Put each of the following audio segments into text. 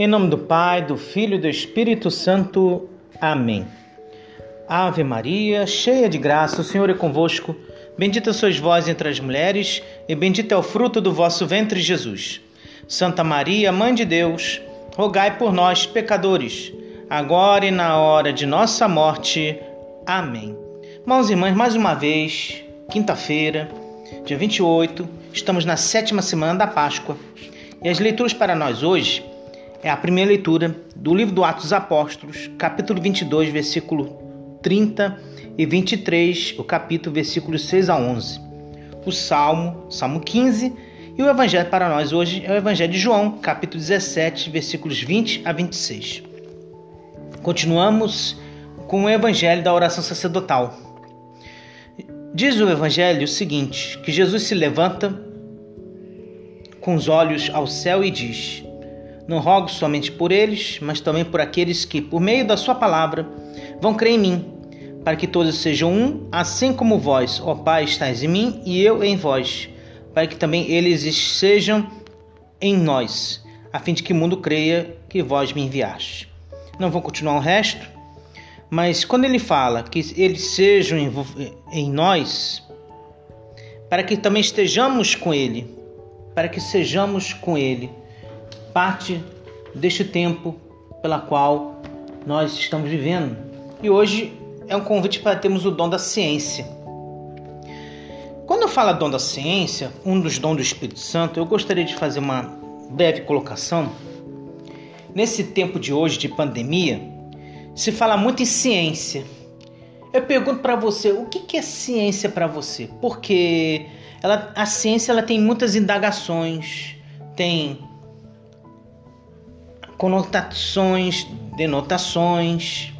Em nome do Pai, do Filho e do Espírito Santo. Amém. Ave Maria, cheia de graça, o Senhor é convosco. Bendita sois vós entre as mulheres, e bendito é o fruto do vosso ventre, Jesus. Santa Maria, Mãe de Deus, rogai por nós, pecadores, agora e na hora de nossa morte. Amém. Irmãos e irmãs, mais uma vez, quinta-feira, dia 28, estamos na sétima semana da Páscoa. E as leituras para nós hoje é a primeira leitura do livro do Atos dos Apóstolos, capítulo 22, versículo 30 e 23, o capítulo, versículos 6 a 11. O Salmo, Salmo 15, e o Evangelho para nós hoje é o Evangelho de João, capítulo 17, versículos 20 a 26. Continuamos com o Evangelho da oração sacerdotal. Diz o Evangelho o seguinte: que Jesus se levanta com os olhos ao céu e diz: não rogo somente por eles, mas também por aqueles que, por meio da Sua palavra, vão crer em mim, para que todos sejam um, assim como vós, ó Pai, estáis em mim e eu em vós, para que também eles sejam em nós, a fim de que o mundo creia que vós me enviaste. Não vou continuar o resto, mas quando ele fala que eles sejam em nós, para que também estejamos com ele, para que sejamos com ele parte deste tempo pela qual nós estamos vivendo. E hoje é um convite para termos o dom da ciência. Quando eu falo dom da ciência, um dos dons do Espírito Santo, eu gostaria de fazer uma breve colocação. Nesse tempo de hoje de pandemia, se fala muito em ciência. Eu pergunto para você, o que é ciência para você? Porque ela, a ciência ela tem muitas indagações, tem conotações, denotações.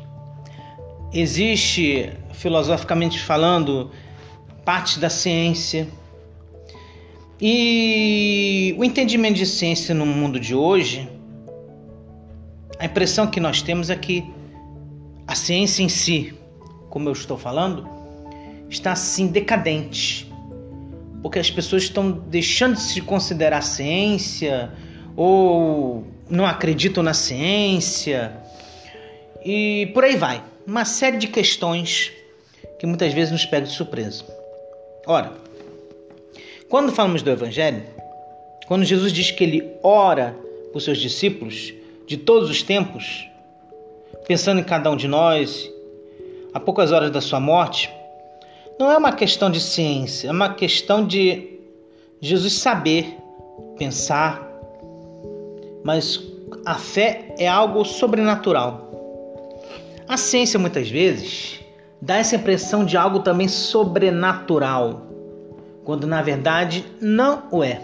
Existe, filosoficamente falando, parte da ciência. E o entendimento de ciência no mundo de hoje, a impressão que nós temos é que a ciência em si, como eu estou falando, está assim decadente. Porque as pessoas estão deixando de se considerar ciência ou não acreditam na ciência e por aí vai. Uma série de questões que muitas vezes nos pegam de surpresa. Ora, quando falamos do Evangelho, quando Jesus diz que ele ora por seus discípulos de todos os tempos, pensando em cada um de nós, a poucas horas da sua morte, não é uma questão de ciência, é uma questão de Jesus saber, pensar, mas a fé é algo sobrenatural. A ciência muitas vezes dá essa impressão de algo também sobrenatural, quando na verdade não o é.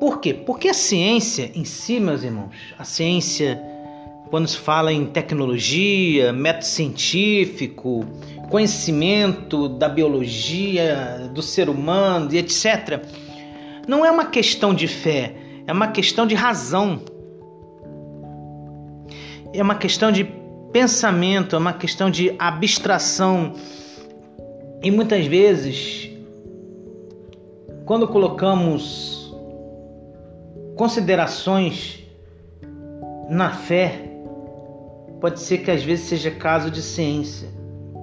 Por quê? Porque a ciência em si, meus irmãos, a ciência, quando se fala em tecnologia, método científico, conhecimento da biologia, do ser humano e etc., não é uma questão de fé, é uma questão de razão. É uma questão de pensamento, é uma questão de abstração. E muitas vezes, quando colocamos considerações na fé, pode ser que às vezes seja caso de ciência.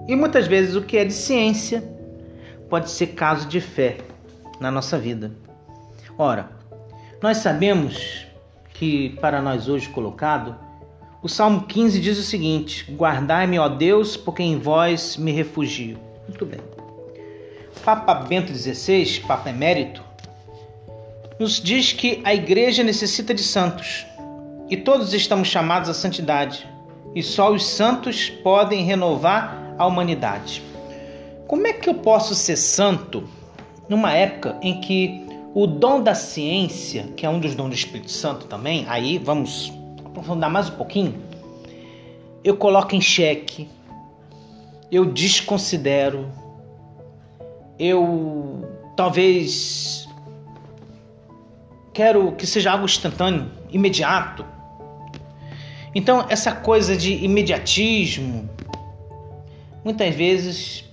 E muitas vezes o que é de ciência pode ser caso de fé na nossa vida. Ora, nós sabemos que para nós hoje colocado, o Salmo 15 diz o seguinte: Guardai-me, ó Deus, porque em vós me refugio. Muito bem. Papa Bento XVI, Papa Emérito, nos diz que a igreja necessita de santos e todos estamos chamados à santidade e só os santos podem renovar a humanidade. Como é que eu posso ser santo numa época em que o dom da ciência, que é um dos dons do Espírito Santo também, aí vamos aprofundar mais um pouquinho. Eu coloco em xeque, eu desconsidero, eu talvez quero que seja algo instantâneo, imediato. Então, essa coisa de imediatismo muitas vezes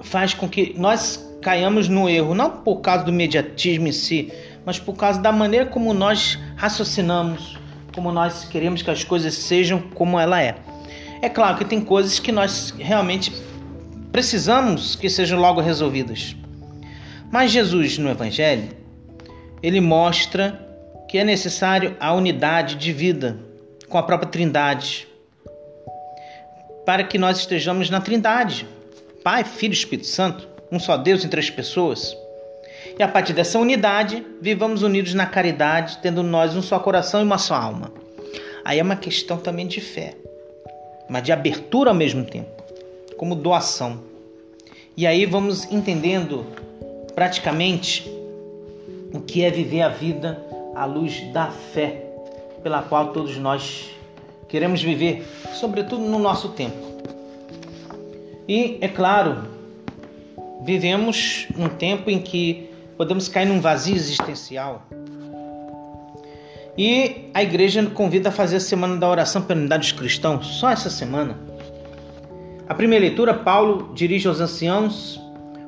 faz com que nós caiamos no erro, não por causa do imediatismo em si, mas por causa da maneira como nós raciocinamos, como nós queremos que as coisas sejam como ela é. É claro que tem coisas que nós realmente precisamos que sejam logo resolvidas. Mas Jesus no evangelho, ele mostra que é necessário a unidade de vida com a própria Trindade, para que nós estejamos na Trindade, Pai, Filho e Espírito Santo, um só Deus em três pessoas. E a partir dessa unidade, vivamos unidos na caridade, tendo nós um só coração e uma só alma. Aí é uma questão também de fé, mas de abertura ao mesmo tempo, como doação. E aí vamos entendendo praticamente o que é viver a vida à luz da fé, pela qual todos nós queremos viver, sobretudo no nosso tempo. E, é claro, vivemos um tempo em que podemos cair num vazio existencial. E a igreja convida a fazer a semana da oração pela unidade dos cristãos, só essa semana. A primeira leitura, Paulo dirige aos anciãos,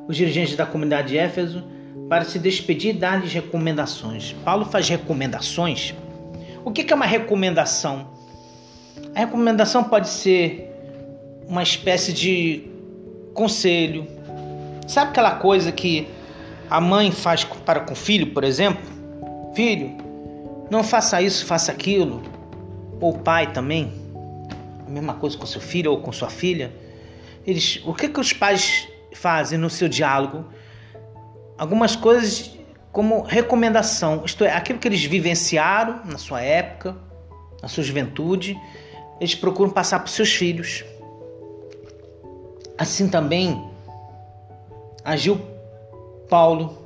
os dirigentes da comunidade de Éfeso, para se despedir e dar-lhes recomendações. Paulo faz recomendações. O que é uma recomendação? A recomendação pode ser uma espécie de conselho. Sabe aquela coisa que a mãe faz para com o filho, por exemplo? Filho, não faça isso, faça aquilo. Ou o pai também. A mesma coisa com seu filho ou com sua filha. Eles, o que, que os pais fazem no seu diálogo? algumas coisas como recomendação, isto é, aquilo que eles vivenciaram na sua época, na sua juventude, eles procuram passar para os seus filhos. Assim também agiu Paulo.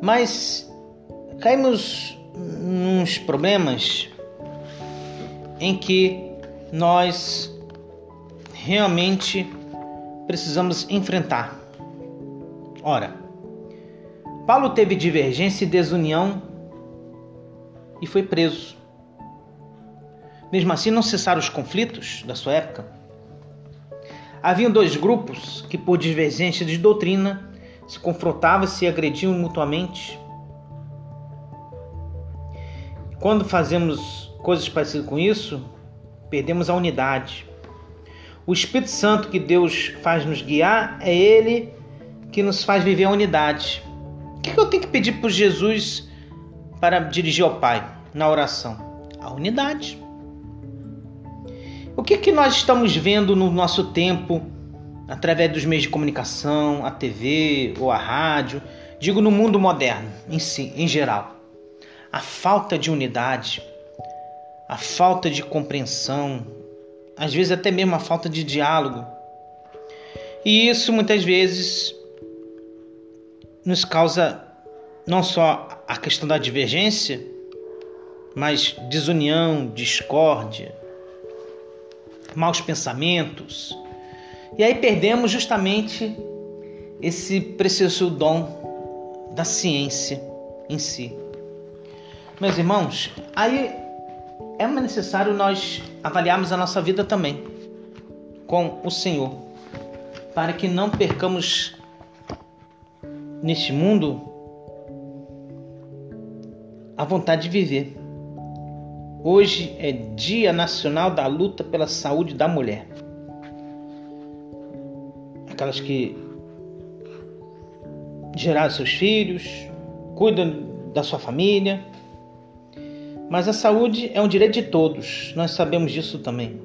Mas caímos nos problemas em que nós realmente precisamos enfrentar. Ora, Paulo teve divergência e desunião e foi preso. Mesmo assim, não cessaram os conflitos da sua época. Haviam dois grupos que, por divergência de doutrina, se confrontavam e se agrediam mutuamente. Quando fazemos coisas parecidas com isso, perdemos a unidade. O Espírito Santo que Deus faz nos guiar é Ele que nos faz viver a unidade. O que eu tenho que pedir para Jesus para dirigir ao Pai na oração? A unidade. O que, que nós estamos vendo no nosso tempo através dos meios de comunicação, a TV ou a rádio? Digo no mundo moderno em si, em geral. A falta de unidade, a falta de compreensão, às vezes até mesmo a falta de diálogo. E isso muitas vezes nos causa não só a questão da divergência, mas desunião, discórdia, maus pensamentos. E aí perdemos justamente esse precioso dom da ciência em si. Meus irmãos, aí é necessário nós avaliarmos a nossa vida também com o Senhor, para que não percamos neste mundo a vontade de viver. Hoje é Dia Nacional da Luta pela Saúde da Mulher. Aquelas que geraram seus filhos, cuidam da sua família. Mas a saúde é um direito de todos, nós sabemos disso também.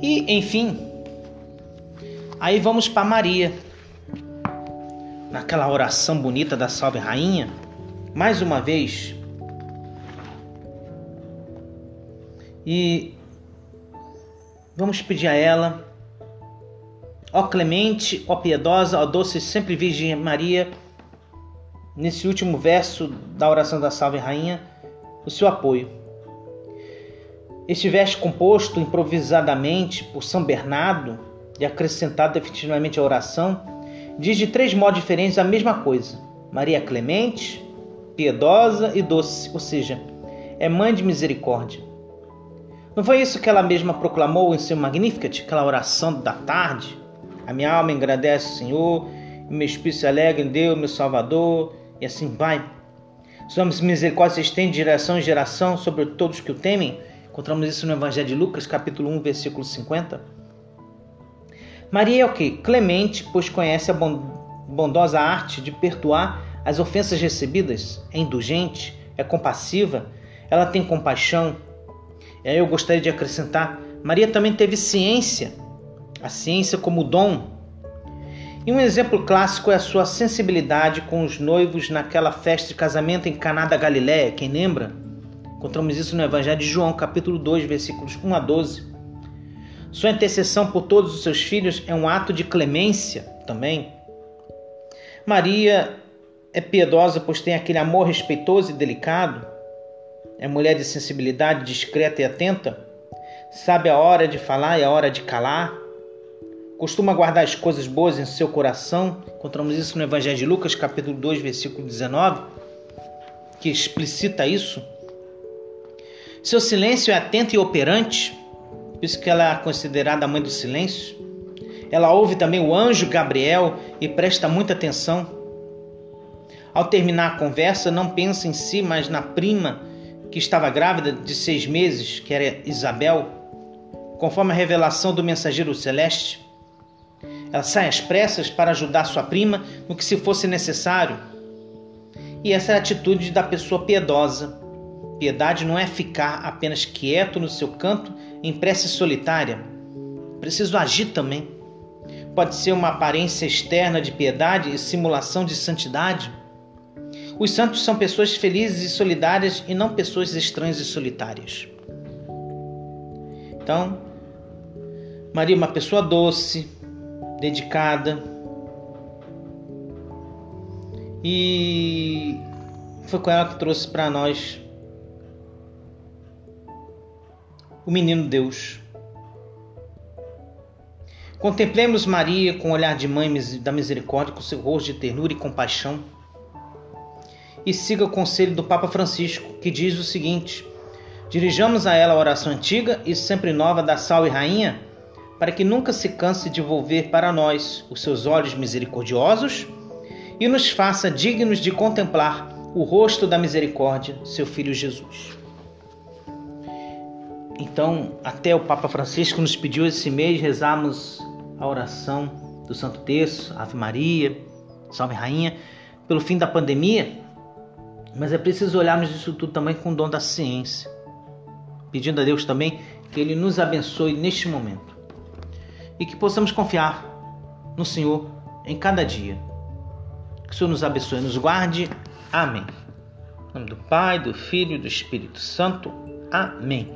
E, enfim, aí vamos para Maria naquela oração bonita da Salve Rainha, mais uma vez. E vamos pedir a ela, ó clemente, ó piedosa, ó doce sempre Virgem Maria, nesse último verso da oração da Salve Rainha, o seu apoio. Este verso composto improvisadamente por São Bernardo e acrescentado definitivamente à oração diz de três modos diferentes a mesma coisa: Maria é clemente, piedosa e doce, ou seja, é mãe de misericórdia. Não foi isso que ela mesma proclamou em seu Magnificat, aquela oração da tarde? A minha alma agradece o Senhor, e meu espírito se alegra em Deus, meu Salvador, e assim vai. Sua misericórdia se estende de geração em geração sobre todos que o temem. Encontramos isso no Evangelho de Lucas, capítulo 1, versículo 50. Maria é o que? Clemente, pois conhece a bondosa arte de perdoar as ofensas recebidas, é indulgente, é compassiva, ela tem compaixão. E aí eu gostaria de acrescentar: Maria também teve ciência, a ciência como dom. E um exemplo clássico é a sua sensibilidade com os noivos naquela festa de casamento em Caná da Galiléia, quem lembra? Encontramos isso no Evangelho de João, capítulo 2, versículos 1 a 12. Sua intercessão por todos os seus filhos é um ato de clemência também. Maria é piedosa, pois tem aquele amor respeitoso e delicado. É mulher de sensibilidade discreta e atenta. Sabe a hora de falar e a hora de calar. Costuma guardar as coisas boas em seu coração. Encontramos isso no Evangelho de Lucas, capítulo 2, versículo 19, que explicita isso. Seu silêncio é atento e operante, por isso que ela é considerada a mãe do silêncio. Ela ouve também o anjo Gabriel e presta muita atenção. Ao terminar a conversa, não pensa em si, mas na prima que estava grávida de seis meses, que era Isabel, conforme a revelação do mensageiro celeste. Ela sai às pressas para ajudar sua prima no que se fosse necessário. E essa é a atitude da pessoa piedosa. Piedade não é ficar apenas quieto no seu canto em prece solitária. Preciso agir também. Pode ser uma aparência externa de piedade e simulação de santidade. Os santos são pessoas felizes e solidárias e não pessoas estranhas e solitárias. Então, Maria é uma pessoa doce, dedicada. E foi com ela que trouxe para nós o menino Deus. Contemplemos Maria com o olhar de mãe da misericórdia, com seu rosto de ternura e compaixão. E siga o conselho do Papa Francisco, que diz o seguinte: Dirijamos a ela a oração antiga e sempre nova da Salve Rainha para que nunca se canse de volver para nós os seus olhos misericordiosos e nos faça dignos de contemplar o rosto da misericórdia, seu Filho Jesus. Então, até o Papa Francisco nos pediu esse mês rezarmos a oração do Santo Terço, Ave Maria, Salve Rainha, pelo fim da pandemia, mas é preciso olharmos isso tudo também com o dom da ciência, pedindo a Deus também que Ele nos abençoe neste momento e que possamos confiar no Senhor em cada dia. Que o Senhor nos abençoe e nos guarde. Amém. Em nome do Pai, do Filho e do Espírito Santo. Amém.